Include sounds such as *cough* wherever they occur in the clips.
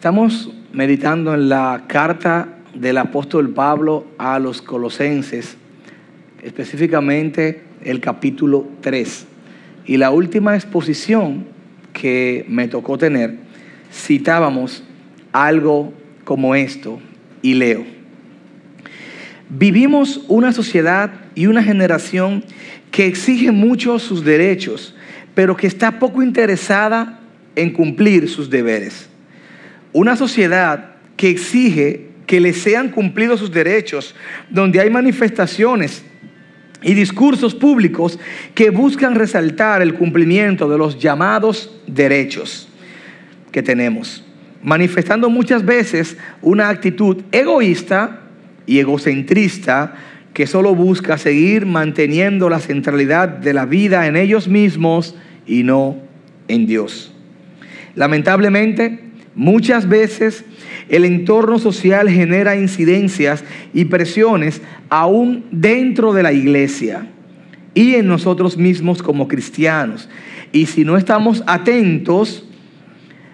Estamos meditando en la carta del apóstol Pablo a los colosenses, específicamente el capítulo 3. Y la última exposición que me tocó tener, citábamos algo como esto, y leo. Vivimos una sociedad y una generación que exige mucho sus derechos, pero que está poco interesada en cumplir sus deberes. Una sociedad que exige que le sean cumplidos sus derechos, donde hay manifestaciones y discursos públicos que buscan resaltar el cumplimiento de los llamados derechos que tenemos, manifestando muchas veces una actitud egoísta y egocentrista que solo busca seguir manteniendo la centralidad de la vida en ellos mismos y no en Dios. Lamentablemente, muchas veces el entorno social genera incidencias y presiones aún dentro de la iglesia y en nosotros mismos como cristianos. Y si no estamos atentos,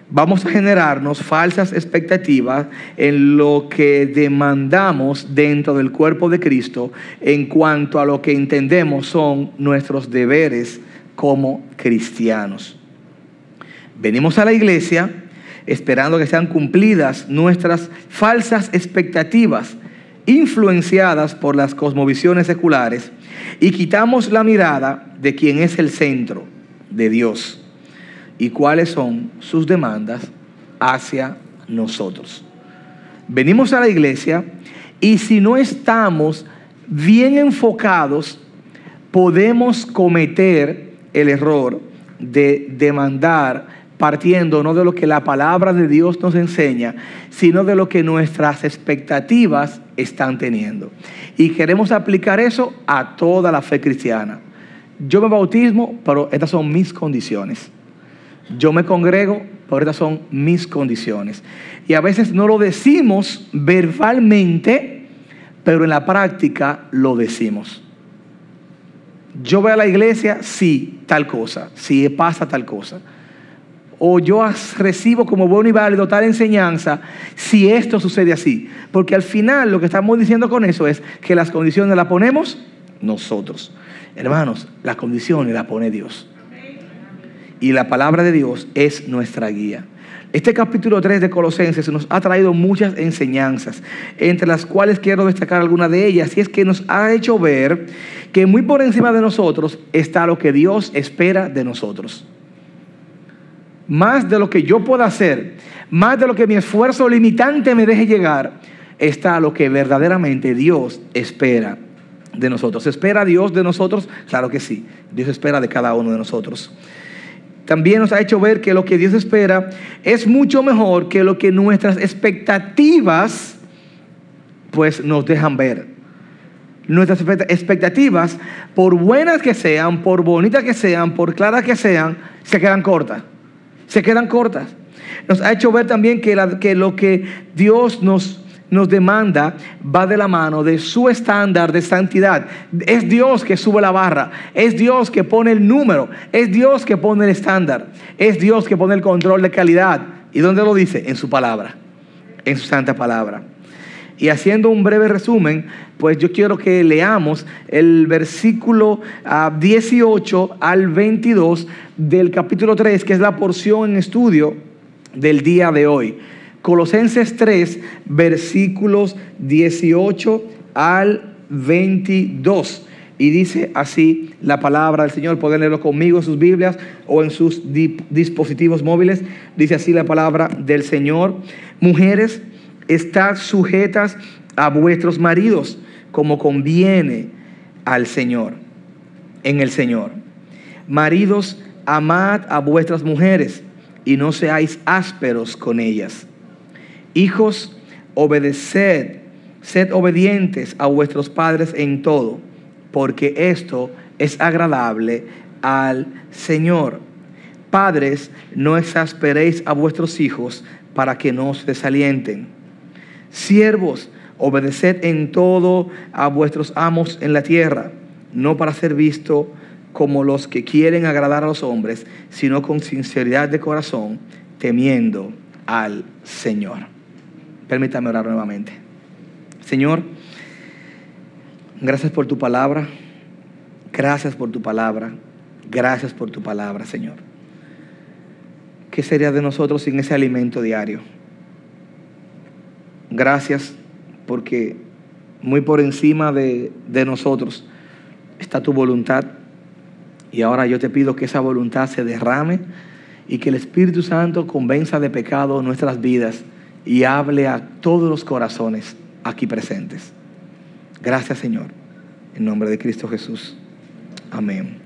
vamos a generarnos falsas expectativas en lo que demandamos dentro del cuerpo de Cristo en cuanto a lo que entendemos son nuestros deberes como cristianos. Venimos a la iglesia esperando que sean cumplidas nuestras falsas expectativas influenciadas por las cosmovisiones seculares y quitamos la mirada de quien es el centro de Dios y cuáles son sus demandas hacia nosotros. Venimos a la iglesia y si no estamos bien enfocados, podemos cometer el error de demandar partiendo no de lo que la palabra de Dios nos enseña, sino de lo que nuestras expectativas están teniendo. Y queremos aplicar eso a toda la fe cristiana. Yo me bautismo, pero estas son mis condiciones. Yo me congrego, pero estas son mis condiciones. Y a veces no lo decimos verbalmente, pero en la práctica lo decimos. Yo voy a la iglesia, sí, tal cosa, sí pasa tal cosa o yo recibo como bueno y válido tal enseñanza si esto sucede así. Porque al final lo que estamos diciendo con eso es que las condiciones las ponemos nosotros. Hermanos, las condiciones las pone Dios. Y la palabra de Dios es nuestra guía. Este capítulo 3 de Colosenses nos ha traído muchas enseñanzas, entre las cuales quiero destacar algunas de ellas, y es que nos ha hecho ver que muy por encima de nosotros está lo que Dios espera de nosotros más de lo que yo pueda hacer, más de lo que mi esfuerzo limitante me deje llegar, está lo que verdaderamente Dios espera de nosotros. ¿Espera Dios de nosotros? Claro que sí. Dios espera de cada uno de nosotros. También nos ha hecho ver que lo que Dios espera es mucho mejor que lo que nuestras expectativas pues nos dejan ver. Nuestras expectativas, por buenas que sean, por bonitas que sean, por claras que sean, se quedan cortas se quedan cortas. Nos ha hecho ver también que, lo que Dios nos, nos demanda va de la mano de su estándar de santidad. Es Dios que sube la barra, es Dios que pone el número, es Dios que pone el estándar, es Dios que pone el control de calidad. ¿Y dónde lo dice? En su palabra, en su santa palabra. Y haciendo un breve resumen, pues yo quiero que leamos el versículo 18 ah, al 22 del capítulo 3, que es la porción en estudio del día de hoy. Colosenses 3, versículos 18 al 22. Y dice así la palabra del Señor. Pueden leerlo conmigo en sus Biblias o en sus dispositivos móviles. Dice así la palabra del Señor. Mujeres, estad sujetas a vuestros maridos como conviene al Señor, en el Señor. Maridos, amad a vuestras mujeres y no seáis ásperos con ellas. Hijos, obedeced, sed obedientes a vuestros padres en todo, porque esto es agradable al Señor. Padres, no exasperéis a vuestros hijos para que no se desalienten Siervos, obedeced en todo a vuestros amos en la tierra, no para ser visto como los que quieren agradar a los hombres, sino con sinceridad de corazón, temiendo al Señor. Permítame orar nuevamente. Señor, gracias por tu palabra. Gracias por tu palabra. Gracias por tu palabra, Señor. ¿Qué sería de nosotros sin ese alimento diario? Gracias porque muy por encima de, de nosotros está tu voluntad. Y ahora yo te pido que esa voluntad se derrame y que el Espíritu Santo convenza de pecado nuestras vidas y hable a todos los corazones aquí presentes. Gracias Señor, en nombre de Cristo Jesús. Amén.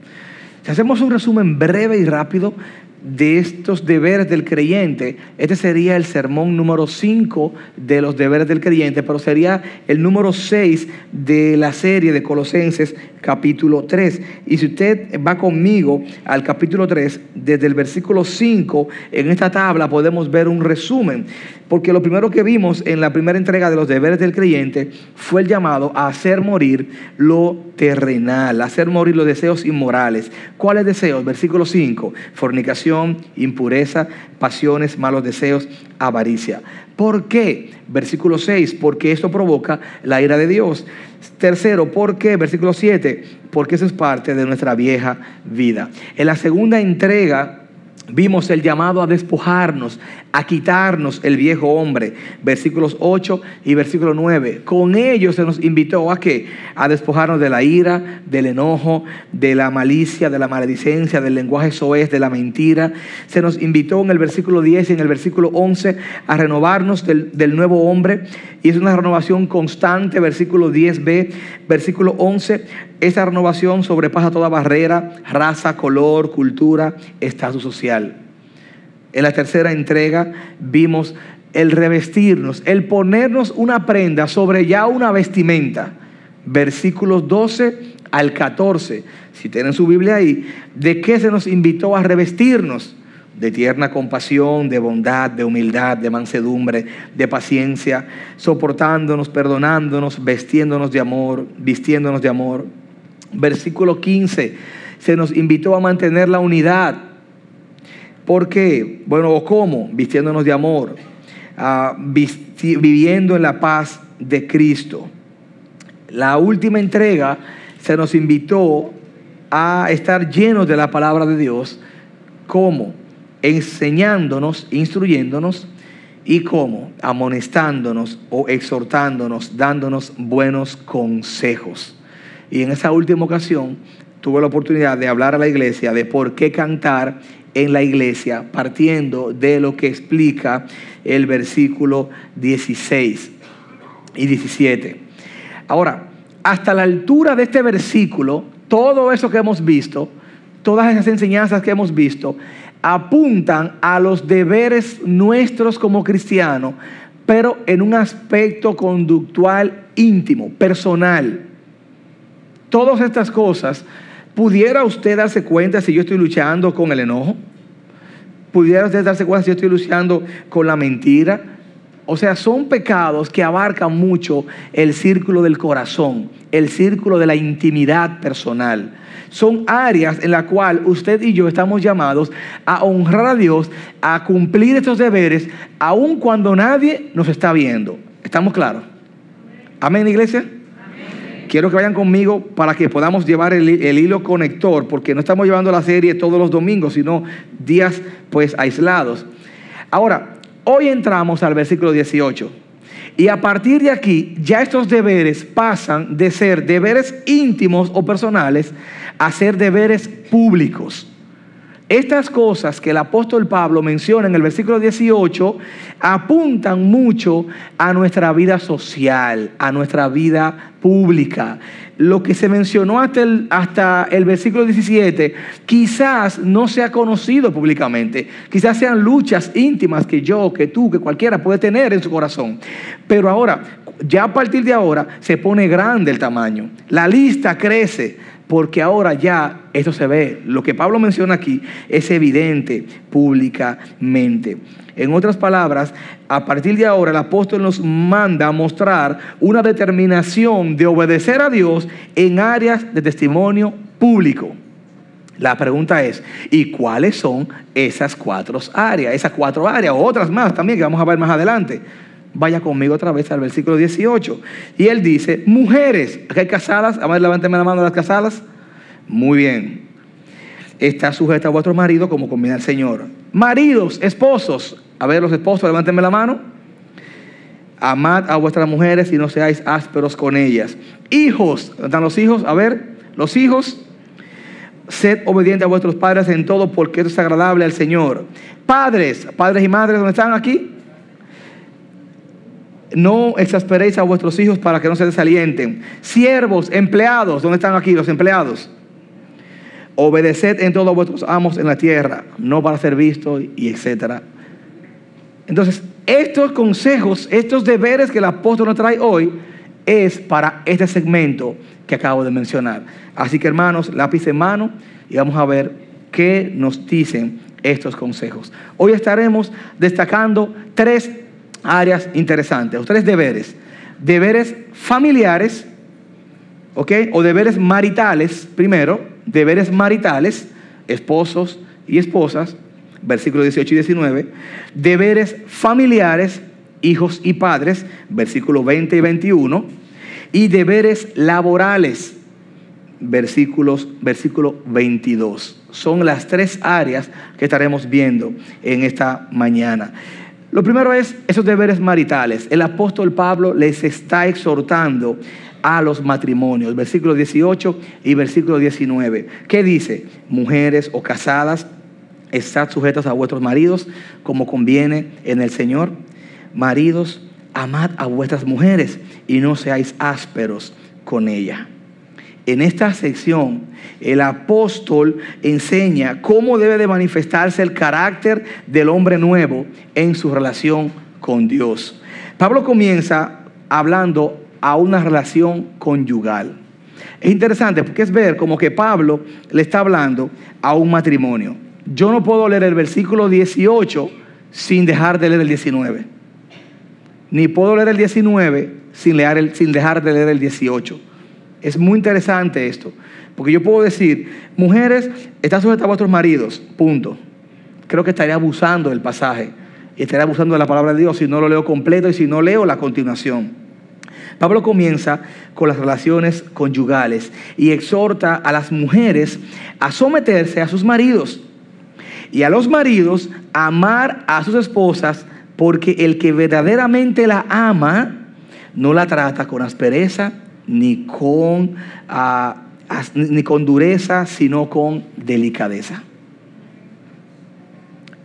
Si hacemos un resumen breve y rápido de estos deberes del creyente, este sería el sermón número 5 de los deberes del creyente, pero sería el número 6 de la serie de Colosenses capítulo 3. Y si usted va conmigo al capítulo 3, desde el versículo 5, en esta tabla podemos ver un resumen porque lo primero que vimos en la primera entrega de los deberes del creyente fue el llamado a hacer morir lo terrenal, a hacer morir los deseos inmorales. ¿Cuáles deseos? Versículo 5, fornicación, impureza, pasiones, malos deseos, avaricia. ¿Por qué? Versículo 6, porque esto provoca la ira de Dios. Tercero, ¿por qué? Versículo 7, porque eso es parte de nuestra vieja vida. En la segunda entrega vimos el llamado a despojarnos, a quitarnos el viejo hombre, versículos 8 y versículo 9. Con ello se nos invitó a qué? A despojarnos de la ira, del enojo, de la malicia, de la maledicencia, del lenguaje soez, de la mentira. Se nos invitó en el versículo 10 y en el versículo 11 a renovarnos del, del nuevo hombre. Y es una renovación constante, versículo 10b, versículo 11. Esa renovación sobrepasa toda barrera, raza, color, cultura, estatus social. En la tercera entrega vimos el revestirnos, el ponernos una prenda sobre ya una vestimenta. Versículos 12 al 14, si tienen su Biblia ahí, de qué se nos invitó a revestirnos. De tierna compasión, de bondad, de humildad, de mansedumbre, de paciencia, soportándonos, perdonándonos, vestiéndonos de amor, vistiéndonos de amor. Versículo 15, se nos invitó a mantener la unidad ¿Por qué? Bueno, ¿o cómo? Vistiéndonos de amor, ah, viviendo en la paz de Cristo. La última entrega se nos invitó a estar llenos de la palabra de Dios. ¿Cómo? Enseñándonos, instruyéndonos y cómo? Amonestándonos o exhortándonos, dándonos buenos consejos. Y en esa última ocasión tuve la oportunidad de hablar a la iglesia de por qué cantar en la iglesia, partiendo de lo que explica el versículo 16 y 17. Ahora, hasta la altura de este versículo, todo eso que hemos visto, todas esas enseñanzas que hemos visto, apuntan a los deberes nuestros como cristianos, pero en un aspecto conductual íntimo, personal. Todas estas cosas ¿Pudiera usted darse cuenta si yo estoy luchando con el enojo? ¿Pudiera usted darse cuenta si yo estoy luchando con la mentira? O sea, son pecados que abarcan mucho el círculo del corazón, el círculo de la intimidad personal. Son áreas en las cuales usted y yo estamos llamados a honrar a Dios, a cumplir estos deberes, aun cuando nadie nos está viendo. ¿Estamos claros? Amén, iglesia quiero que vayan conmigo para que podamos llevar el, hilo conector, porque no estamos llevando la serie todos los domingos, sino días pues aislados. Ahora, hoy entramos al versículo 18. Y a partir de aquí, ya estos deberes pasan de ser deberes íntimos o personales a ser deberes públicos. Estas cosas que el apóstol Pablo menciona en el versículo 18 apuntan mucho a nuestra vida social, a nuestra vida pública. Lo que se mencionó hasta el, hasta el versículo 17 quizás no sea conocido públicamente, quizás sean luchas íntimas que yo, que tú, que cualquiera puede tener en su corazón. Pero ahora, ya a partir de ahora, se pone grande el tamaño, la lista crece porque ahora ya esto se ve. Lo que Pablo menciona aquí es evidente públicamente. En otras palabras, a partir de ahora el apóstol nos manda a mostrar una determinación de obedecer a Dios en áreas de testimonio público. La pregunta es, ¿y cuáles son esas cuatro áreas? Esas cuatro áreas, o otras más también que vamos a ver más adelante. Vaya conmigo otra vez al versículo 18. Y él dice, mujeres, ¿hay casadas? A ver, levánteme la mano a las casadas. Muy bien. Está sujeta a vuestro marido como conviene al Señor. Maridos, esposos. A ver, los esposos, levántenme la mano. Amad a vuestras mujeres y no seáis ásperos con ellas. Hijos, ¿dónde están los hijos? A ver, los hijos. Sed obedientes a vuestros padres en todo porque esto es agradable al Señor. Padres, padres y madres, ¿dónde están aquí? No exasperéis a vuestros hijos para que no se desalienten. Siervos, empleados, ¿dónde están aquí los empleados? Obedeced en todo a vuestros amos en la tierra, no para ser vistos y etcétera. Entonces, estos consejos, estos deberes que el apóstol nos trae hoy, es para este segmento que acabo de mencionar. Así que hermanos, lápiz en mano y vamos a ver qué nos dicen estos consejos. Hoy estaremos destacando tres áreas interesantes, o tres deberes. Deberes familiares, ¿ok? O deberes maritales, primero, deberes maritales, esposos y esposas, versículos 18 y 19. Deberes familiares, hijos y padres, versículos 20 y 21. Y deberes laborales, versículos, versículo 22. Son las tres áreas que estaremos viendo en esta mañana. Lo primero es esos deberes maritales. El apóstol Pablo les está exhortando a los matrimonios, versículo 18 y versículo 19. ¿Qué dice? Mujeres o casadas, estad sujetas a vuestros maridos como conviene en el Señor. Maridos, amad a vuestras mujeres y no seáis ásperos con ella. En esta sección, el apóstol enseña cómo debe de manifestarse el carácter del hombre nuevo en su relación con Dios. Pablo comienza hablando a una relación conyugal. Es interesante porque es ver como que Pablo le está hablando a un matrimonio. Yo no puedo leer el versículo 18 sin dejar de leer el 19. Ni puedo leer el 19 sin, leer el, sin dejar de leer el 18. Es muy interesante esto. Porque yo puedo decir, mujeres, están sujetas a vuestros maridos, punto. Creo que estaría abusando del pasaje. Y estaría abusando de la palabra de Dios si no lo leo completo y si no leo la continuación. Pablo comienza con las relaciones conyugales y exhorta a las mujeres a someterse a sus maridos y a los maridos a amar a sus esposas porque el que verdaderamente la ama no la trata con aspereza ni con, ah, ni con dureza, sino con delicadeza.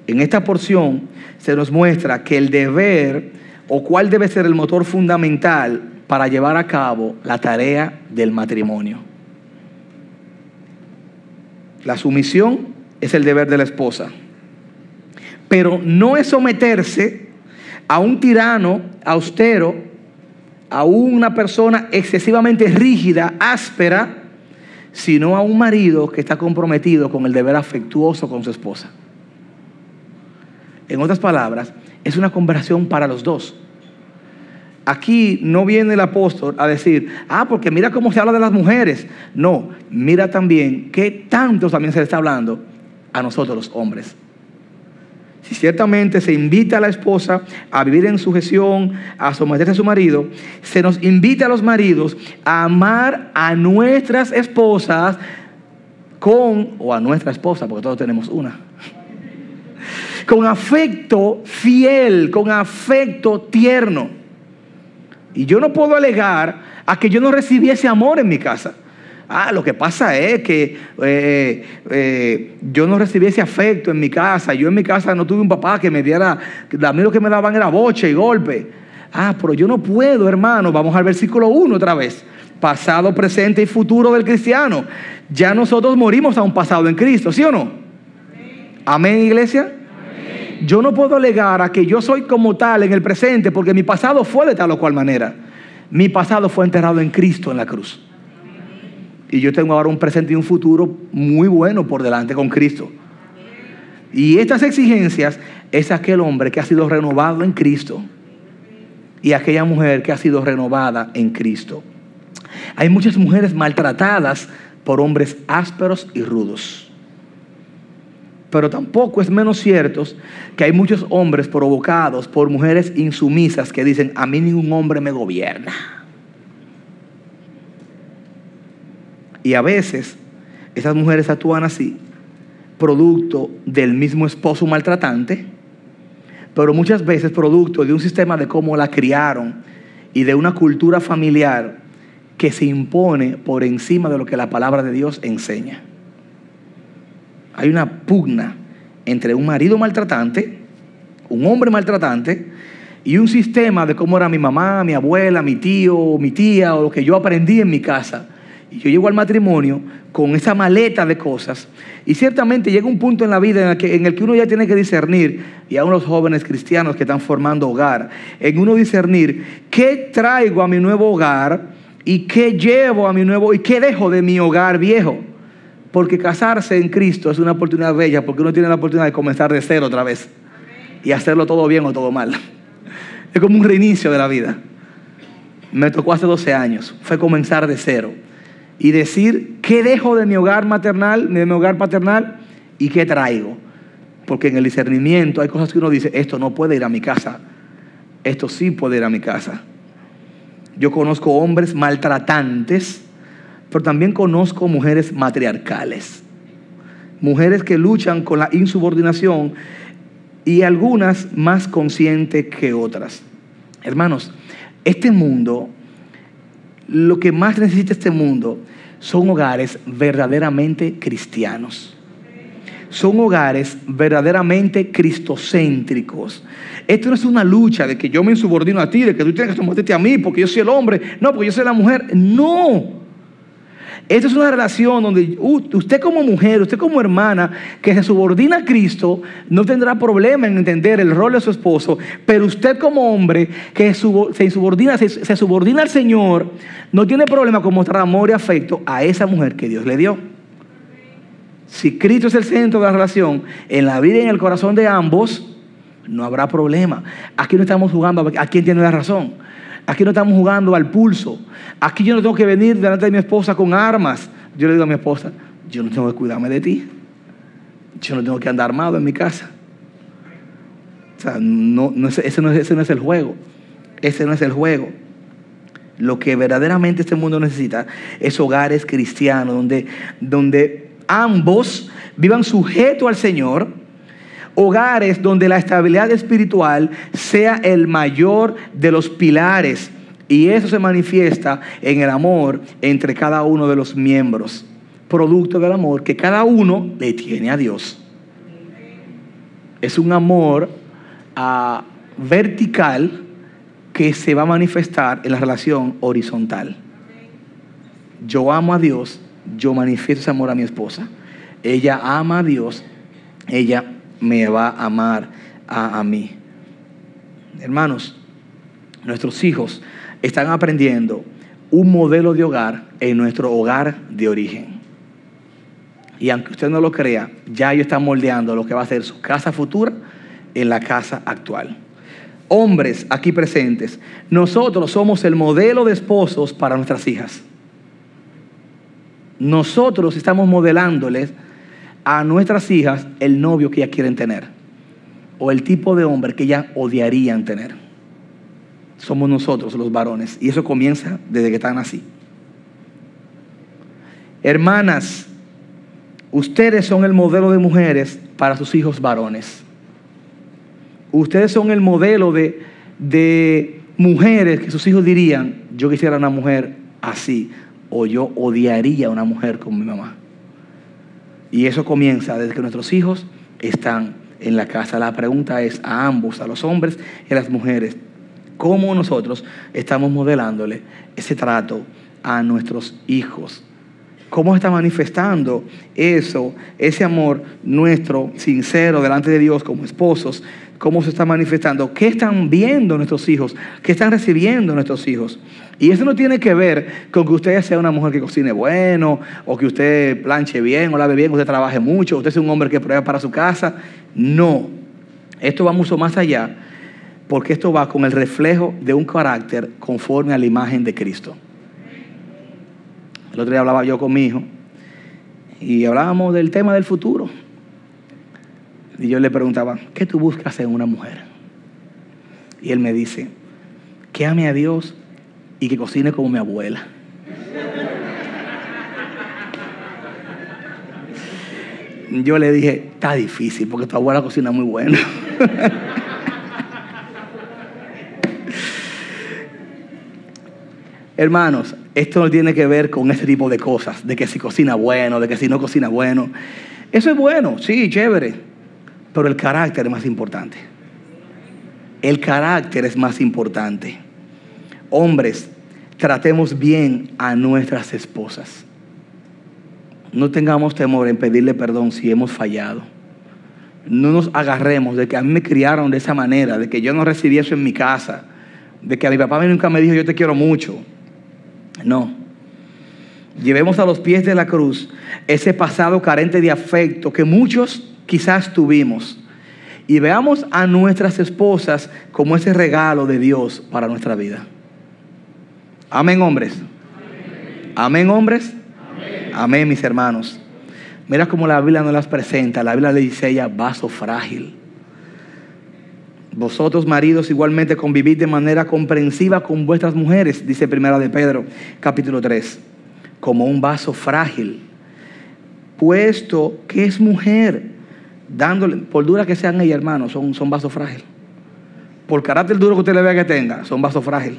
En esta porción se nos muestra que el deber o cuál debe ser el motor fundamental para llevar a cabo la tarea del matrimonio. La sumisión es el deber de la esposa, pero no es someterse a un tirano austero, a una persona excesivamente rígida, áspera, sino a un marido que está comprometido con el deber afectuoso con su esposa. En otras palabras, es una conversación para los dos. Aquí no viene el apóstol a decir, ah, porque mira cómo se habla de las mujeres. No, mira también qué tanto también se le está hablando a nosotros los hombres. Si ciertamente se invita a la esposa a vivir en sujeción, a someterse a su marido, se nos invita a los maridos a amar a nuestras esposas con, o a nuestra esposa, porque todos tenemos una, con afecto fiel, con afecto tierno. Y yo no puedo alegar a que yo no recibiese amor en mi casa. Ah, lo que pasa es que eh, eh, yo no recibí ese afecto en mi casa. Yo en mi casa no tuve un papá que me diera, a mí lo que me daban era boche y golpe. Ah, pero yo no puedo, hermano. Vamos al versículo 1 otra vez. Pasado, presente y futuro del cristiano. Ya nosotros morimos a un pasado en Cristo, ¿sí o no? Amén, iglesia. Yo no puedo alegar a que yo soy como tal en el presente porque mi pasado fue de tal o cual manera. Mi pasado fue enterrado en Cristo en la cruz. Y yo tengo ahora un presente y un futuro muy bueno por delante con Cristo. Y estas exigencias es aquel hombre que ha sido renovado en Cristo y aquella mujer que ha sido renovada en Cristo. Hay muchas mujeres maltratadas por hombres ásperos y rudos. Pero tampoco es menos cierto que hay muchos hombres provocados por mujeres insumisas que dicen, a mí ningún hombre me gobierna. Y a veces esas mujeres actúan así, producto del mismo esposo maltratante, pero muchas veces producto de un sistema de cómo la criaron y de una cultura familiar que se impone por encima de lo que la palabra de Dios enseña. Hay una pugna entre un marido maltratante, un hombre maltratante, y un sistema de cómo era mi mamá, mi abuela, mi tío, mi tía, o lo que yo aprendí en mi casa. Y yo llego al matrimonio con esa maleta de cosas. Y ciertamente llega un punto en la vida en el, que, uno ya tiene que discernir, y a unos jóvenes cristianos que están formando hogar, en uno discernir qué traigo a mi nuevo hogar y qué llevo a mi nuevo y qué dejo de mi hogar viejo. Porque casarse en Cristo es una oportunidad bella porque uno tiene la oportunidad de comenzar de cero otra vez y hacerlo todo bien o todo mal. Es como un reinicio de la vida. Me tocó hace 12 años, fue comenzar de cero y decir qué dejo de mi hogar maternal, de mi hogar paternal y qué traigo. Porque en el discernimiento hay cosas que uno dice, esto no puede ir a mi casa, esto sí puede ir a mi casa. Yo conozco hombres maltratantes, pero también conozco mujeres matriarcales. Mujeres que luchan con la insubordinación y algunas más conscientes que otras. Hermanos, este mundo, lo que más necesita este mundo son hogares verdaderamente cristianos son hogares verdaderamente cristocéntricos. Esto no es una lucha de que yo me insubordino a ti, de que tú tienes que someterte a mí porque yo soy el hombre, no, porque yo soy la mujer. No. Esta es una relación donde usted como mujer, usted como hermana que se subordina a Cristo, no tendrá problema en entender el rol de su esposo, pero usted como hombre que se subordina, se subordina al Señor, no tiene problema con mostrar amor y afecto a esa mujer que Dios le dio. Si Cristo es el centro de la relación, en la vida y en el corazón de ambos, no habrá problema. Aquí no estamos jugando a quién tiene la razón. Aquí no estamos jugando al pulso. Aquí yo no tengo que venir delante de mi esposa con armas. Yo le digo a mi esposa, yo no tengo que cuidarme de ti. Yo no tengo que andar armado en mi casa. O sea, no, ese, no, ese no es el juego. Ese no es el juego. Lo que verdaderamente este mundo necesita es hogares cristianos donde, donde ambos vivan sujetos al Señor, hogares donde la estabilidad espiritual sea el mayor de los pilares. Y eso se manifiesta en el amor entre cada uno de los miembros, producto del amor que cada uno le tiene a Dios. Es un amor ah, vertical que se va a manifestar en la relación horizontal. Yo amo a Dios yo manifiesto ese amor a mi esposa. Ella ama a Dios, ella me va a amar a, a mí. Hermanos, nuestros hijos están aprendiendo un modelo de hogar en nuestro hogar de origen. Y aunque usted no lo crea, ya ellos están moldeando lo que va a ser su casa futura en la casa actual. Hombres aquí presentes, nosotros somos el modelo de esposos para nuestras hijas nosotros estamos modelándoles a nuestras hijas el novio que ellas quieren tener o el tipo de hombre que ellas odiarían tener. Somos nosotros los varones y eso comienza desde que están así. Hermanas, ustedes son el modelo de mujeres para sus hijos varones. Ustedes son el modelo de, de mujeres que sus hijos dirían, yo quisiera una mujer así o yo odiaría a una mujer como mi mamá. Y eso comienza desde que nuestros hijos están en la casa. La pregunta es a ambos, a los hombres y a las mujeres, ¿cómo nosotros estamos modelándole ese trato a nuestros hijos? ¿Cómo está manifestando eso, ese amor nuestro, sincero, delante de Dios como esposos? ¿Cómo se está manifestando? ¿Qué están viendo nuestros hijos? ¿Qué están recibiendo nuestros hijos? Y eso no tiene que ver con que usted sea una mujer que cocine bueno, o que usted planche bien, o lave bien, que usted trabaje mucho, o usted sea un hombre que pruebe para su casa. No. Esto va mucho más allá, porque esto va con el reflejo de un carácter conforme a la imagen de Cristo. El otro día hablaba yo con mi hijo y hablábamos del tema del futuro. Y yo le preguntaba, ¿qué tú buscas en una mujer? Y él me dice, que ame a Dios y que cocine como mi abuela. Yo le dije, está difícil porque tu abuela cocina muy bueno. *laughs* Hermanos, esto no tiene que ver con ese tipo de cosas, de que si cocina bueno, de que si no cocina bueno. Eso es bueno, sí, chévere, pero el carácter es más importante. El carácter es más importante. Hombres, tratemos bien a nuestras esposas. No tengamos temor en pedirle perdón si hemos fallado. No nos agarremos de que a mí me criaron de esa manera, de que yo no recibí eso en mi casa, de que a mi papá nunca me dijo yo te quiero mucho. No. Llevemos a los pies de la cruz ese pasado carente de afecto que muchos quizás tuvimos. Y veamos a nuestras esposas como ese regalo de Dios para nuestra vida. Amén, hombres. Amén, hombres. Amén. mis hermanos. Mira cómo la Biblia nos las presenta. La Biblia le dice ella vaso frágil. Vosotros, maridos, igualmente convivid de manera comprensiva con vuestras mujeres, dice Primera de Pedro, capítulo 3, como un vaso frágil, puesto que es mujer, dándole, por dura que sean ella, hermanos, son, son vasos frágil. Por carácter duro que usted le vea que tenga, son vasos frágil.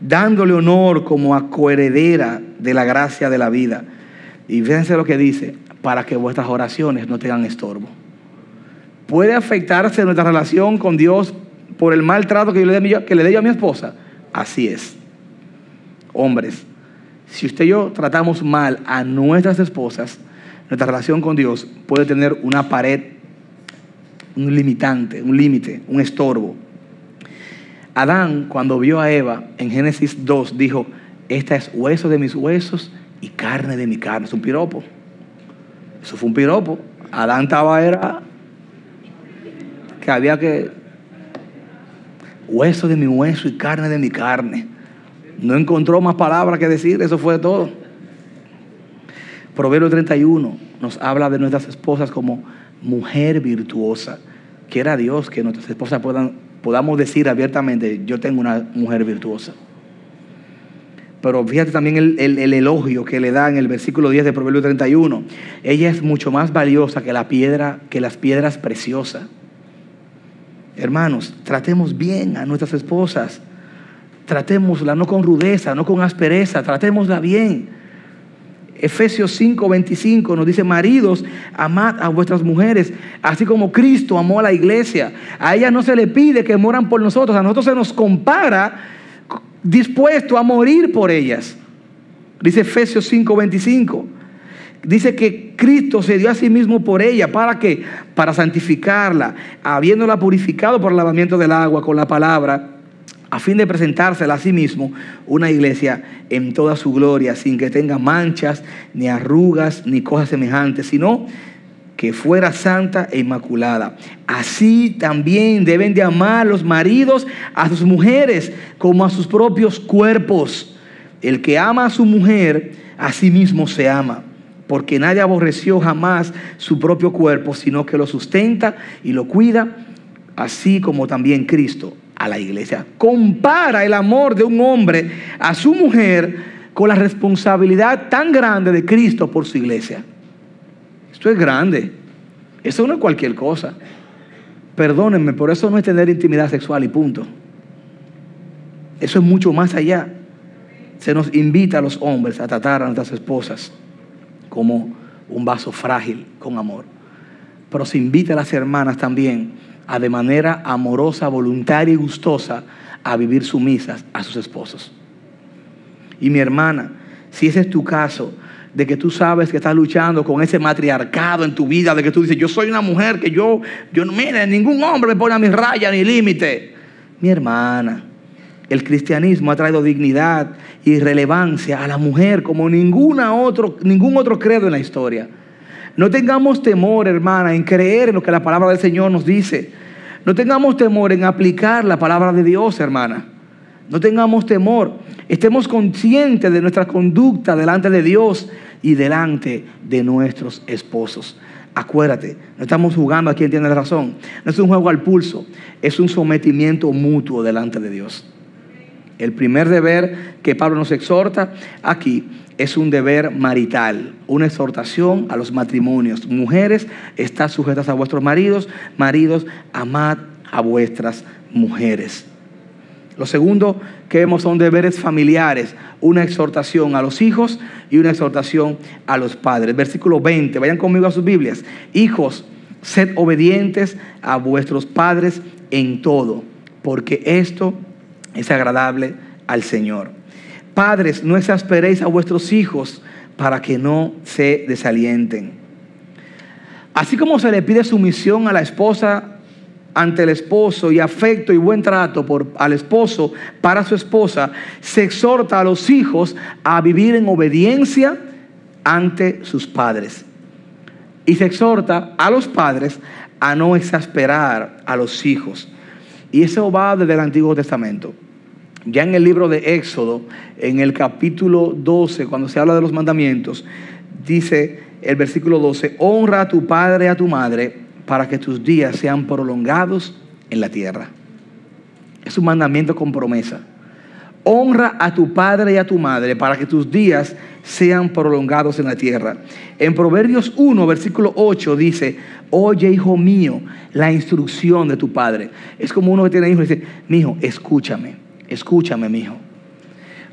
Dándole honor como a coheredera de la gracia de la vida. Y fíjense lo que dice, para que vuestras oraciones no tengan estorbo. ¿Puede afectarse nuestra relación con Dios por el maltrato que, yo le dé, que le dé yo a mi esposa? Así es. Hombres, si usted y yo tratamos mal a nuestras esposas, nuestra relación con Dios puede tener una pared, un limitante, un límite, un estorbo. Adán, cuando vio a Eva en Génesis 2, dijo, esta es hueso de mis huesos y carne de mi carne. Es un piropo. Eso fue un piropo. Adán estaba, era que había que hueso de mi hueso y carne de mi carne. No encontró más palabras que decir, eso fue todo. Proverbio 31 nos habla de nuestras esposas como mujer virtuosa. Quiera Dios que nuestras esposas puedan, podamos decir abiertamente, yo tengo una mujer virtuosa. Pero fíjate también el, el, elogio que le da en el versículo 10 de Proverbio 31. Ella es mucho más valiosa que la piedra, que las piedras preciosas. Hermanos, tratemos bien a nuestras esposas. Tratémosla no con rudeza, no con aspereza, tratémosla bien. Efesios 5:25 nos dice, maridos, amad a vuestras mujeres, así como Cristo amó a la iglesia. A ella no se le pide que moran por nosotros, a nosotros se nos compara dispuesto a morir por ellas. Dice Efesios 5:25 dice que Cristo se dio a sí mismo por ella. ¿Para qué? Para santificarla, habiéndola purificado por el lavamiento del agua con la palabra, a fin de presentársela a sí mismo una iglesia en toda su gloria, sin que tenga manchas, ni arrugas, ni cosas semejantes, sino que fuera santa e inmaculada. Así también deben de amar los maridos a sus mujeres como a sus propios cuerpos. El que ama a su mujer, a sí mismo se ama porque nadie aborreció jamás su propio cuerpo, sino que lo sustenta y lo cuida, así como también Cristo a la iglesia. Compara el amor de un hombre a su mujer con la responsabilidad tan grande de Cristo por su iglesia. Esto es grande. Eso no es cualquier cosa. Perdónenme, por eso no es tener intimidad sexual y punto. Eso es mucho más allá. Se nos invita a los hombres a tratar a nuestras esposas como un vaso frágil con amor. Pero se invita a las hermanas también a de manera amorosa, voluntaria y gustosa a vivir sumisas a sus esposos. Y mi hermana, si ese es tu caso, de que tú sabes que estás luchando con ese matriarcado en tu vida, de que tú dices, yo soy una mujer que yo, yo mire, ningún hombre me pone a mi raya ni límite. Mi hermana, el cristianismo ha traído dignidad y relevancia a la mujer como otro, ningún otro credo en la historia. No tengamos temor, hermana, en creer en lo que la palabra del Señor nos dice. No tengamos temor en aplicar la palabra de Dios, hermana. No tengamos temor. Estemos conscientes de nuestra conducta delante de Dios y delante de nuestros esposos. Acuérdate, no estamos jugando a quien tiene razón. No es un juego al pulso, es un sometimiento mutuo delante de Dios. El primer deber que Pablo nos exhorta aquí es un deber marital, una exhortación a los matrimonios. Mujeres, estad sujetas a vuestros maridos, maridos, amad a vuestras mujeres. Lo segundo que vemos son deberes familiares, una exhortación a los hijos y una exhortación a los padres. Versículo 20, vayan conmigo a sus Biblias. Hijos, sed obedientes a vuestros padres en todo, porque esto es agradable al Señor. Padres, no exasperéis a vuestros hijos para que no se desalienten. Así como se le pide sumisión a la esposa ante el esposo y afecto y buen trato por, al esposo para su esposa, se exhorta a los hijos a vivir en obediencia ante sus padres. Y se exhorta a los padres a no exasperar a los hijos. Y eso va desde el Antiguo Testamento. Ya en el libro de Éxodo, en el capítulo 12, cuando se habla de los mandamientos, dice el versículo 12, honra a tu padre y a tu madre para que tus días sean prolongados en la tierra. Es un mandamiento con promesa. Honra a tu padre y a tu madre para que tus días sean prolongados en la tierra. En Proverbios 1, versículo 8 dice, oye hijo mío, la instrucción de tu padre. Es como uno que tiene hijos y dice, mi hijo, escúchame, escúchame mi hijo.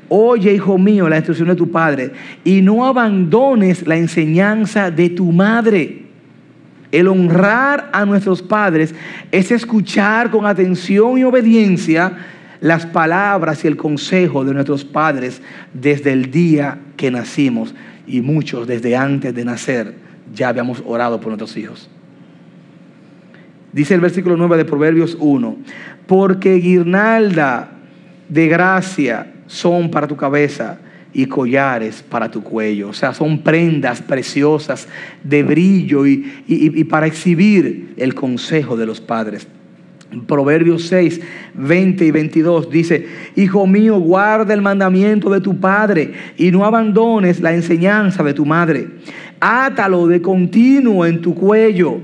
Oye hijo mío, la instrucción de tu padre y no abandones la enseñanza de tu madre el honrar a nuestros padres es escuchar con atención y obediencia las palabras y el consejo de nuestros padres desde el día que nacimos. Y muchos desde antes de nacer ya habíamos orado por nuestros hijos. Dice el versículo 9 de Proverbios 1, porque guirnalda de gracia son para tu cabeza y collares para tu cuello. O sea, son prendas preciosas de brillo y, para exhibir el consejo de los padres. Proverbios 6, 20 y 22 dice, Hijo mío, guarda el mandamiento de tu padre y no abandones la enseñanza de tu madre. Átalo de continuo en tu cuello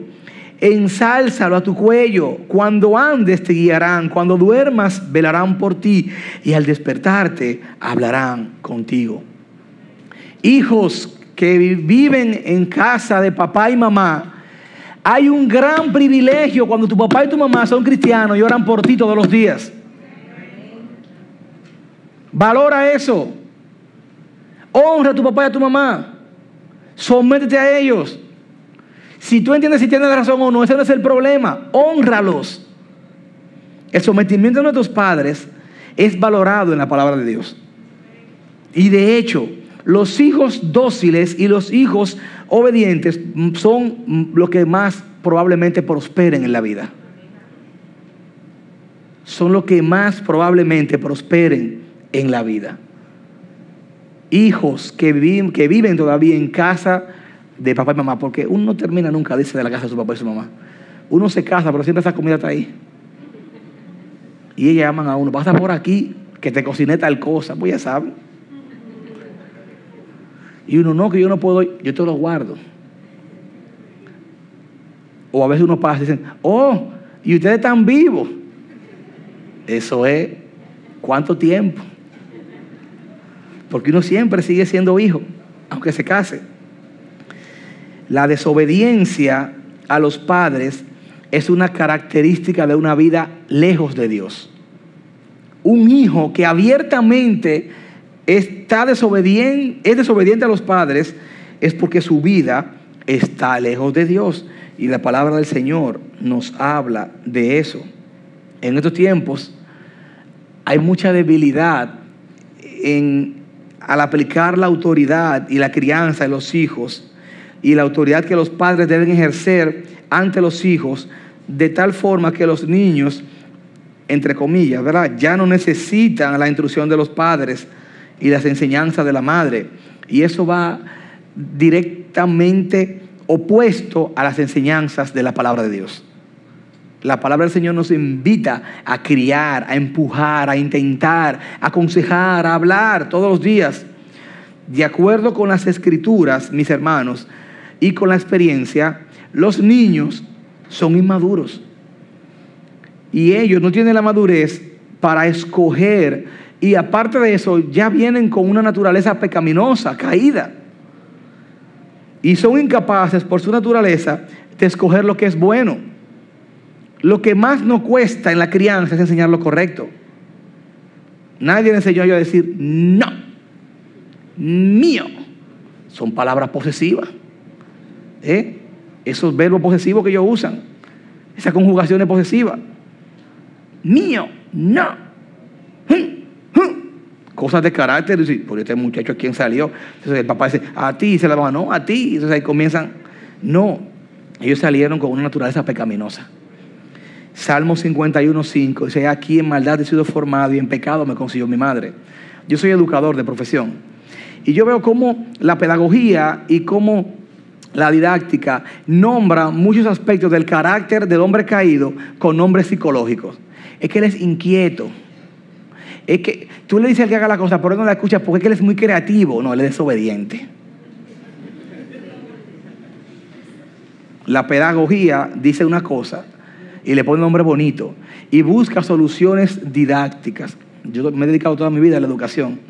ensálzalo a tu cuello. Cuando andes te guiarán, cuando duermas velarán por ti y al despertarte hablarán contigo. Hijos que viven en casa de papá y mamá, hay un gran privilegio cuando tu papá y tu mamá son cristianos y oran por ti todos los días. Valora eso. Honra a tu papá y a tu mamá. Sométete a ellos. Si tú entiendes si tienes razón o no, ese no es el problema. Honralos. El sometimiento de nuestros padres es valorado en la palabra de Dios. Y de hecho, los hijos dóciles y los hijos obedientes son los que más probablemente prosperen en la vida. Son los que más probablemente prosperen en la vida. Hijos que viven, que viven todavía en casa de papá y mamá, porque uno no termina nunca, dice, de la casa de su papá y su mamá. Uno se casa, pero siempre esa comida está ahí. Y ellas llaman a uno, pasa por aquí, que te cociné tal cosa, pues ya saben. Y uno, no, que yo no puedo, yo te lo guardo. O a veces uno pasa y dicen, oh, y ustedes están vivos. Eso es, ¿cuánto tiempo? Porque uno siempre sigue siendo hijo, aunque se case. La desobediencia a los padres es una característica de una vida lejos de Dios. Un hijo que abiertamente está desobediente, es desobediente a los padres es porque su vida está lejos de Dios. Y la palabra del Señor nos habla de eso. En estos tiempos hay mucha debilidad en, al aplicar la autoridad y la crianza de los hijos y la autoridad que los padres deben ejercer ante los hijos, de tal forma que los niños, entre comillas, ¿verdad? Ya no necesitan la instrucción de los padres y las enseñanzas de la madre. Y eso va directamente opuesto a las enseñanzas de la palabra de Dios. La palabra del Señor nos invita a criar, a empujar, a intentar, a aconsejar, a hablar todos los días. De acuerdo con las escrituras, mis hermanos, y con la experiencia, los niños son inmaduros. Y ellos no tienen la madurez para escoger. Y aparte de eso, ya vienen con una naturaleza pecaminosa, caída. Y son incapaces por su naturaleza de escoger lo que es bueno. Lo que más nos cuesta en la crianza es enseñar lo correcto. Nadie le enseñó a yo a decir no, mío. Son palabras posesivas. ¿Eh? Esos verbos posesivos que ellos usan. Esas conjugaciones posesivas. Mío, no. Cosas de carácter. por este muchacho, ¿a quién salió? Entonces el papá dice, a ti. se la mamá, no, a ti. Entonces ahí comienzan. No. Ellos salieron con una naturaleza pecaminosa. Salmo 51, 5. Dice, aquí en maldad he sido formado y en pecado me consiguió mi madre. Yo soy educador de profesión. Y yo veo cómo la pedagogía y cómo la didáctica nombra muchos aspectos del carácter del hombre caído con nombres psicológicos. Es que él es inquieto. Es que tú le dices al que haga la cosa, pero él no la escucha porque es que él es muy creativo. No, él es desobediente. La pedagogía dice una cosa y le pone un nombre bonito y busca soluciones didácticas. Yo me he dedicado toda mi vida a la educación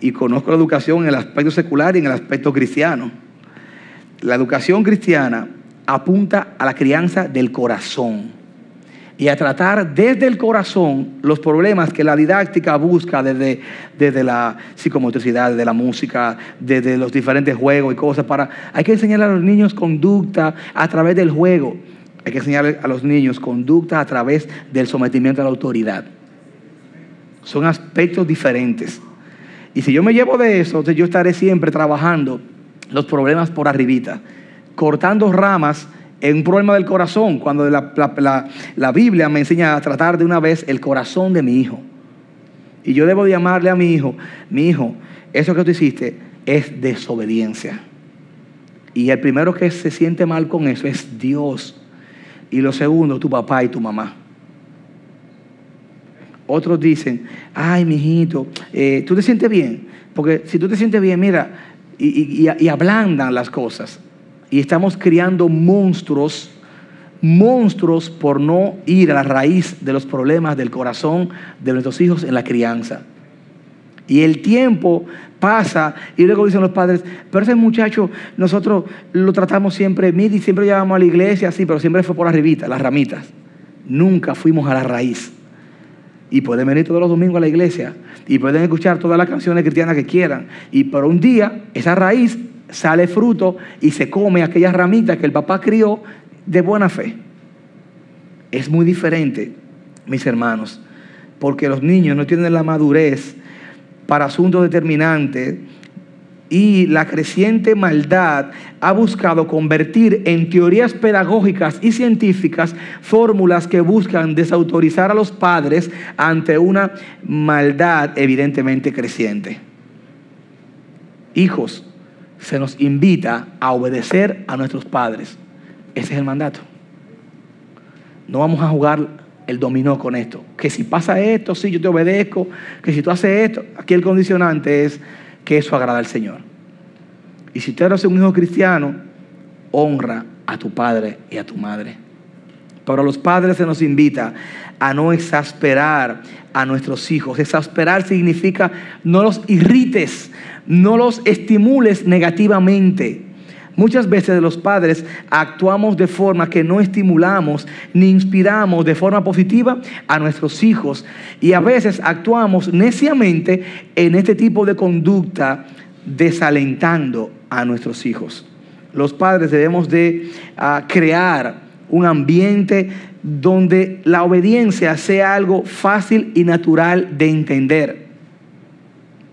y conozco la educación en el aspecto secular y en el aspecto cristiano. La educación cristiana apunta a la crianza del corazón y a tratar desde el corazón los problemas que la didáctica busca desde, desde la psicomotricidad, desde la música, desde los diferentes juegos y cosas. Para, hay que enseñar a los niños conducta a través del juego. Hay que enseñar a los niños conducta a través del sometimiento a la autoridad. Son aspectos diferentes. Y si yo me llevo de eso, yo estaré siempre trabajando los problemas por arribita, cortando ramas en un problema del corazón, cuando la, Biblia me enseña a tratar de una vez el corazón de mi hijo. Y yo debo llamarle a mi hijo, mi hijo, eso que tú hiciste es desobediencia. Y el primero que se siente mal con eso es Dios. Y lo segundo, tu papá y tu mamá. Otros dicen, ay, mijito, eh, ¿tú te sientes bien? Porque si tú te sientes bien, mira, y, ablandan las cosas. Y estamos criando monstruos, monstruos por no ir a la raíz de los problemas del corazón de nuestros hijos en la crianza. Y el tiempo pasa y luego dicen los padres, pero ese muchacho nosotros lo tratamos siempre, y siempre llevamos a la iglesia, sí, pero siempre fue por arribita, las ramitas. Nunca fuimos a la raíz. Y pueden venir todos los domingos a la iglesia y pueden escuchar todas las canciones cristianas que quieran. Y por un día esa raíz sale fruto y se come aquellas ramitas que el papá crió de buena fe. Es muy diferente, mis hermanos, porque los niños no tienen la madurez para asuntos determinantes y la creciente maldad ha buscado convertir en teorías pedagógicas y científicas fórmulas que buscan desautorizar a los padres ante una maldad evidentemente creciente. Hijos, se nos invita a obedecer a nuestros padres. Ese es el mandato. No vamos a jugar el dominó con esto. Que si pasa esto, sí, yo te obedezco. Que si tú haces esto, aquí el condicionante es que eso agrada al Señor. Y si tú eres un hijo cristiano, honra a tu padre y a tu madre. Pero a los padres se nos invita a no exasperar a nuestros hijos. Exasperar significa no los irrites, no los estimules negativamente. Muchas veces los padres actuamos de forma que no estimulamos ni inspiramos de forma positiva a nuestros hijos y a veces actuamos neciamente en este tipo de conducta desalentando a nuestros hijos. Los padres debemos de ah, crear un ambiente donde la obediencia sea algo fácil y natural de entender.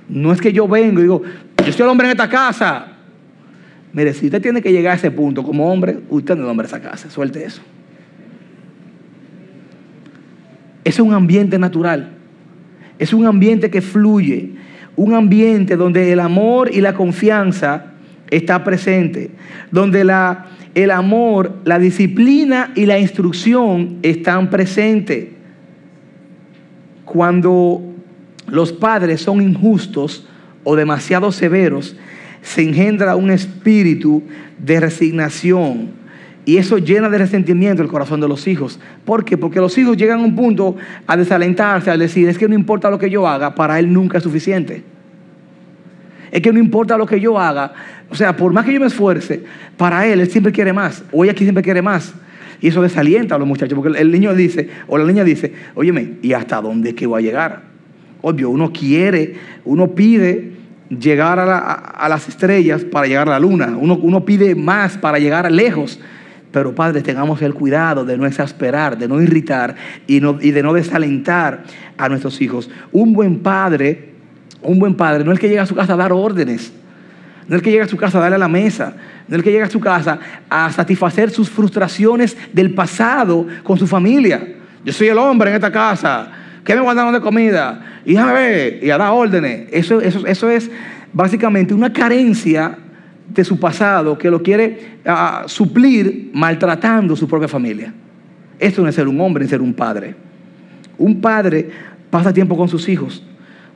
No es que yo vengo y digo, yo soy el hombre en esta casa, Mire, si usted tiene que llegar a ese punto como hombre, usted no es el hombre de esa casa. Suelte eso. Es un ambiente natural. Es un ambiente que fluye. Un ambiente donde el amor y la confianza está presente. Donde la, el amor, la disciplina y la instrucción están presentes. Cuando los padres son injustos o demasiado severos, se engendra un espíritu de resignación. Y eso llena de resentimiento el corazón de los hijos. ¿Por qué? Porque los hijos llegan a un punto a desalentarse, a decir, es que no importa lo que yo haga, para él nunca es suficiente. Es que no importa lo que yo haga, o sea, por más que yo me esfuerce, para él, él siempre quiere más, o ella aquí siempre quiere más. Y eso desalienta a los muchachos, porque el niño dice, o la niña dice, óyeme, ¿y hasta dónde es que voy a llegar? Obvio, uno quiere, uno pide llegar a, las estrellas para llegar a la luna, uno, pide más para llegar lejos. Pero Padre, tengamos el cuidado de no exasperar, de no irritar y de no desalentar a nuestros hijos. Un buen padre, un buen padre no es el que llega a su casa a dar órdenes, no es el que llega a su casa a darle a la mesa, no es el que llega a su casa a satisfacer sus frustraciones del pasado con su familia. Yo soy el hombre en esta casa. ¿Qué me guardaron de comida? Y ver, y a dar órdenes. Eso, eso, eso es básicamente una carencia de su pasado que lo quiere ah, suplir maltratando su propia familia. Esto no es ser un hombre, es ser un padre. Un padre pasa tiempo con sus hijos.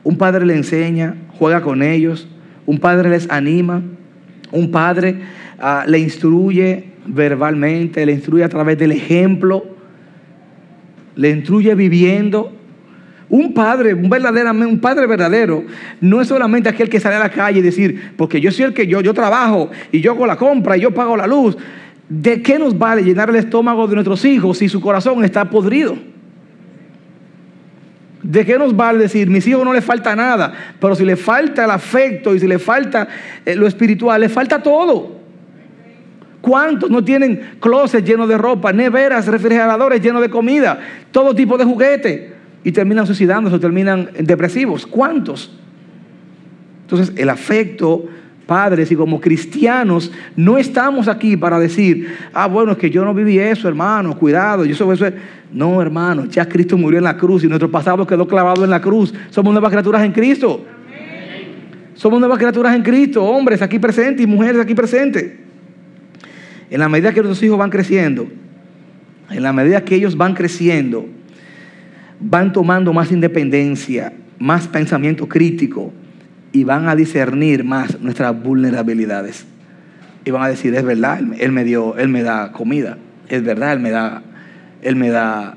Un padre le enseña, juega con ellos. Un padre les anima. Un padre ah, le instruye verbalmente, le instruye a través del ejemplo, le instruye viviendo. Un padre, un un padre verdadero, no es solamente aquel que sale a la calle y decir, porque yo soy el que yo, yo trabajo y yo hago la compra y yo pago la luz. ¿De qué nos vale llenar el estómago de nuestros hijos si su corazón está podrido? ¿De qué nos vale decir, mis hijos no les falta nada, pero si le falta el afecto y si le falta eh, lo espiritual, le falta todo? ¿Cuántos no tienen closets llenos de ropa, neveras, refrigeradores llenos de comida, todo tipo de juguete? Y terminan suicidándose o terminan depresivos. ¿Cuántos? Entonces, el afecto, padres y como cristianos, no estamos aquí para decir, ah, bueno, es que yo no viví eso, hermano, cuidado, yo soy eso. No, hermano, ya Cristo murió en la cruz y nuestro pasado quedó clavado en la cruz. Somos nuevas criaturas en Cristo. Somos nuevas criaturas en Cristo, hombres aquí presentes y mujeres aquí presentes. En la medida que nuestros hijos van creciendo, en la medida que ellos van creciendo, van tomando más independencia, más pensamiento crítico y van a discernir más nuestras vulnerabilidades. Y van a decir, es verdad, él me dio, él me da comida, es verdad, él me da él me da,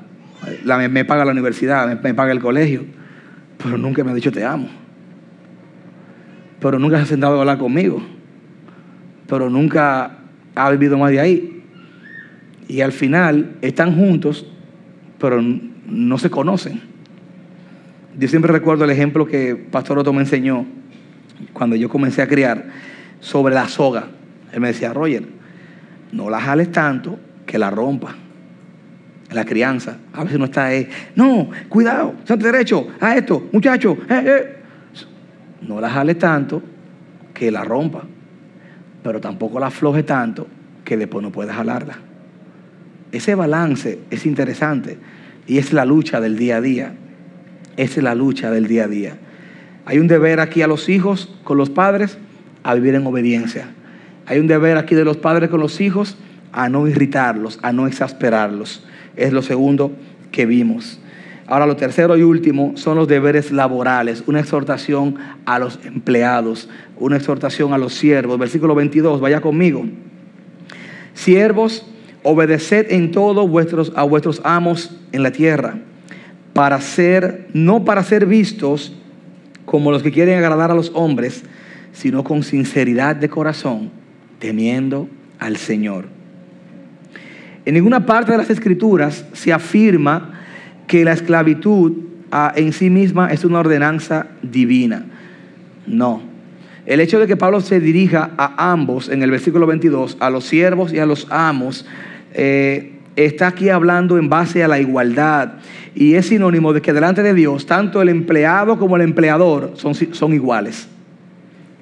me paga la universidad, me, paga el colegio, pero nunca me ha dicho te amo. Pero nunca se ha sentado a hablar conmigo. Pero nunca ha vivido más de ahí. Y al final están juntos, pero no se conocen. Yo siempre recuerdo el ejemplo que Pastor Otto me enseñó cuando yo comencé a criar sobre la soga. Él me decía, Roger, no la jales tanto que la rompa la crianza. A veces no está ahí. No, cuidado, santo derecho, a esto, muchacho. Eh, eh. No la jale tanto que la rompa, pero tampoco la afloje tanto que después no pueda jalarla. Ese balance es interesante y es la lucha del día a día. Esa es la lucha del día a día. Hay un deber aquí a los hijos con los padres a vivir en obediencia. Hay un deber aquí de los padres con los hijos a no irritarlos, a no exasperarlos es lo segundo que vimos. Ahora lo tercero y último son los deberes laborales, una exhortación a los empleados, una exhortación a los siervos. Versículo 22, vaya conmigo. Siervos, obedeced en todo vuestros, a vuestros amos en la tierra, para ser, no para ser vistos como los que quieren agradar a los hombres, sino con sinceridad de corazón, temiendo al Señor. En ninguna parte de las escrituras se afirma que la esclavitud ah, en sí misma es una ordenanza divina. No. El hecho de que Pablo se dirija a ambos en el versículo 22, a los siervos y a los amos, eh, está aquí hablando en base a la igualdad y es sinónimo de que delante de Dios tanto el empleado como el empleador son, son iguales.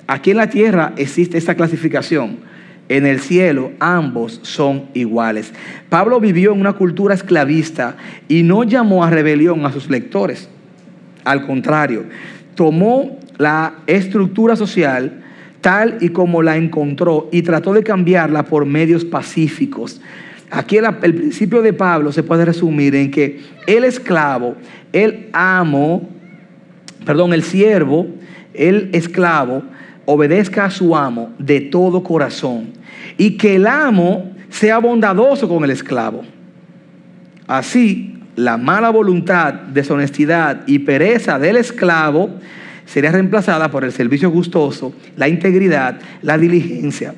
Aquí en la tierra existe esta clasificación en el cielo ambos son iguales. Pablo vivió en una cultura esclavista y no llamó a rebelión a sus lectores. Al contrario, tomó la estructura social tal y como la encontró y trató de cambiarla por medios pacíficos. Aquí el, principio de Pablo se puede resumir en que el esclavo, el amo, perdón, el siervo, el esclavo, obedezca a su amo de todo corazón y que el amo sea bondadoso con el esclavo. Así, la mala voluntad, deshonestidad y pereza del esclavo sería reemplazada por el servicio gustoso, la integridad, la diligencia.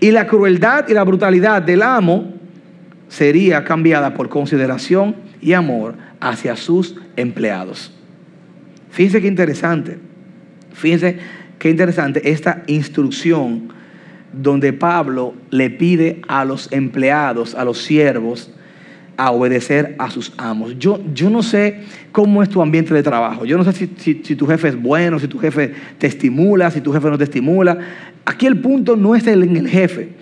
Y la crueldad y la brutalidad del amo sería cambiada por consideración y amor hacia sus empleados. Fíjense qué interesante. Fíjense qué interesante esta instrucción donde Pablo le pide a los empleados, a los siervos, a obedecer a sus amos. Yo, yo no sé cómo es tu ambiente de trabajo. Yo no sé si, tu jefe es bueno, si tu jefe te estimula, si tu jefe no te estimula. Aquí el punto no es en el jefe.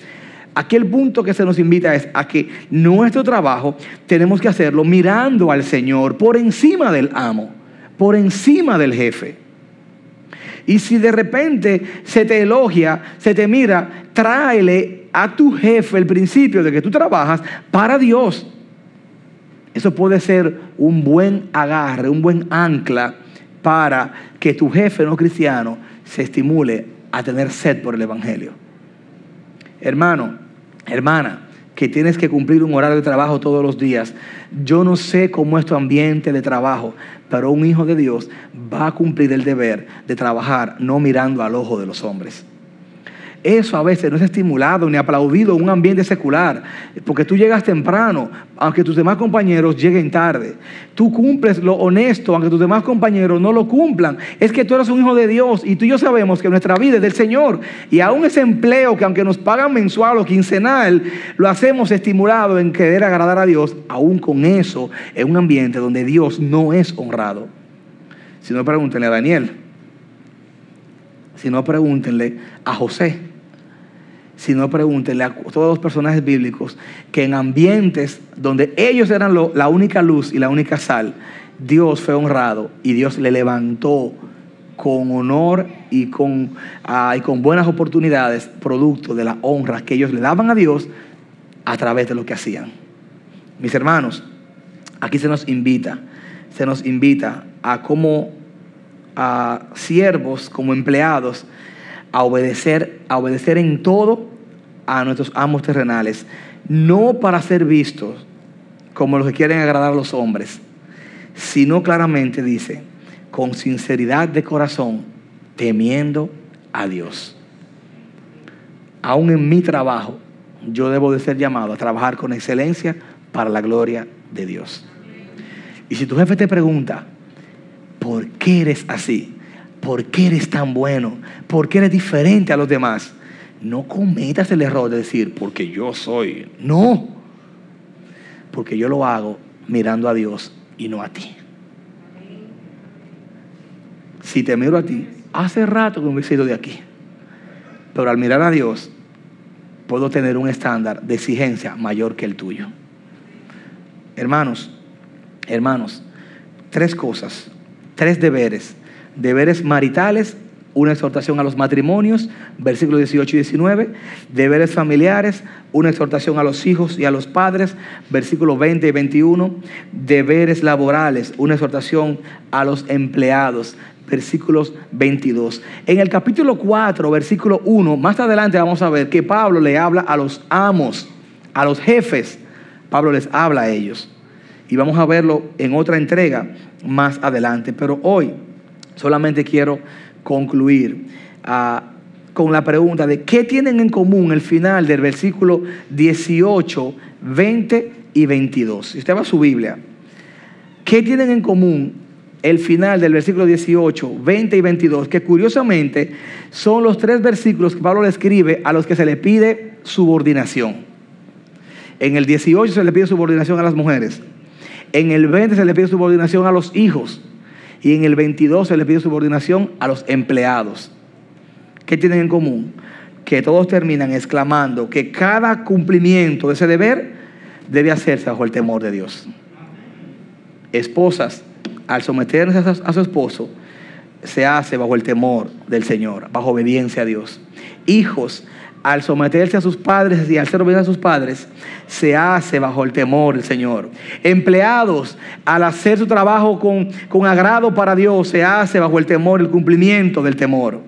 Aquí el punto que se nos invita es a que nuestro trabajo tenemos que hacerlo mirando al Señor por encima del amo, por encima del jefe. Y si de repente se te elogia, se te mira, tráele a tu jefe el principio de que tú trabajas para Dios. Eso puede ser un buen agarre, un buen ancla para que tu jefe no cristiano se estimule a tener sed por el Evangelio. Hermano, hermana, que tienes que cumplir un horario de trabajo todos los días. Yo no sé cómo es tu ambiente de trabajo, pero un hijo de Dios va a cumplir el deber de trabajar no mirando al ojo de los hombres. Eso a veces no es estimulado ni aplaudido en un ambiente secular, porque tú llegas temprano, aunque tus demás compañeros lleguen tarde. Tú cumples lo honesto, aunque tus demás compañeros no lo cumplan. Es que tú eres un hijo de Dios y tú y yo sabemos que nuestra vida es del Señor. Y aún ese empleo que aunque nos pagan mensual o quincenal, lo hacemos estimulado en querer agradar a Dios, aún con eso, en un ambiente donde Dios no es honrado. Si no, pregúntenle a Daniel. Si no, pregúntenle a José si no pregúntenle a todos los personajes bíblicos que en ambientes donde ellos eran la única luz y la única sal, Dios fue honrado y Dios le levantó con honor y con, ah, y con buenas oportunidades, producto de la honra que ellos le daban a Dios a través de lo que hacían. Mis hermanos, aquí se nos invita, se nos invita a como a siervos, como empleados, a obedecer, a obedecer en todo a nuestros amos terrenales, no para ser vistos como los que quieren agradar a los hombres, sino claramente dice, con sinceridad de corazón, temiendo a Dios. Aún en mi trabajo, yo debo de ser llamado a trabajar con excelencia para la gloria de Dios. Y si tu jefe te pregunta, ¿por qué eres así? ¿Por qué eres tan bueno? ¿Por qué eres diferente a los demás? No cometas el error de decir, porque yo soy. No. Porque yo lo hago mirando a Dios y no a ti. Si te miro a ti, hace rato que me he sido de aquí. Pero al mirar a Dios, puedo tener un estándar de exigencia mayor que el tuyo. Hermanos, hermanos, tres cosas, tres deberes deberes maritales, una exhortación a los matrimonios, versículos 18 y 19, deberes familiares, una exhortación a los hijos y a los padres, versículos 20 y 21, deberes laborales, una exhortación a los empleados, versículos 22. En el capítulo 4, versículo 1, más adelante vamos a ver que Pablo le habla a los amos, a los jefes, Pablo les habla a ellos. Y vamos a verlo en otra entrega más adelante, pero hoy solamente quiero concluir ah, con la pregunta de qué tienen en común el final del versículo 18, 20 y 22. Si usted va a su Biblia, ¿qué tienen en común el final del versículo 18, 20 y 22? Que curiosamente son los tres versículos que Pablo le escribe a los que se le pide subordinación. En el 18 se le pide subordinación a las mujeres. En el 20 se le pide subordinación a los hijos. Y en el 22 se le pide subordinación a los empleados. ¿Qué tienen en común? Que todos terminan exclamando que cada cumplimiento de ese deber debe hacerse bajo el temor de Dios. Esposas, al someterse a su esposo, se hace bajo el temor del Señor, bajo obediencia a Dios. Hijos, al someterse a sus padres y al ser obedientes a sus padres, se hace bajo el temor del Señor. Empleados, al hacer su trabajo con, con agrado para Dios, se hace bajo el temor, el cumplimiento del temor.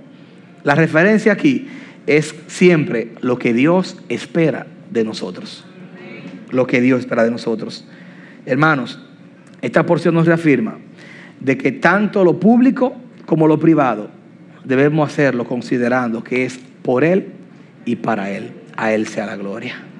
La referencia aquí es siempre lo que Dios espera de nosotros. Lo que Dios espera de nosotros. Hermanos, esta porción nos reafirma de que tanto lo público como lo privado debemos hacerlo considerando que es por Él y para Él. A Él sea la gloria.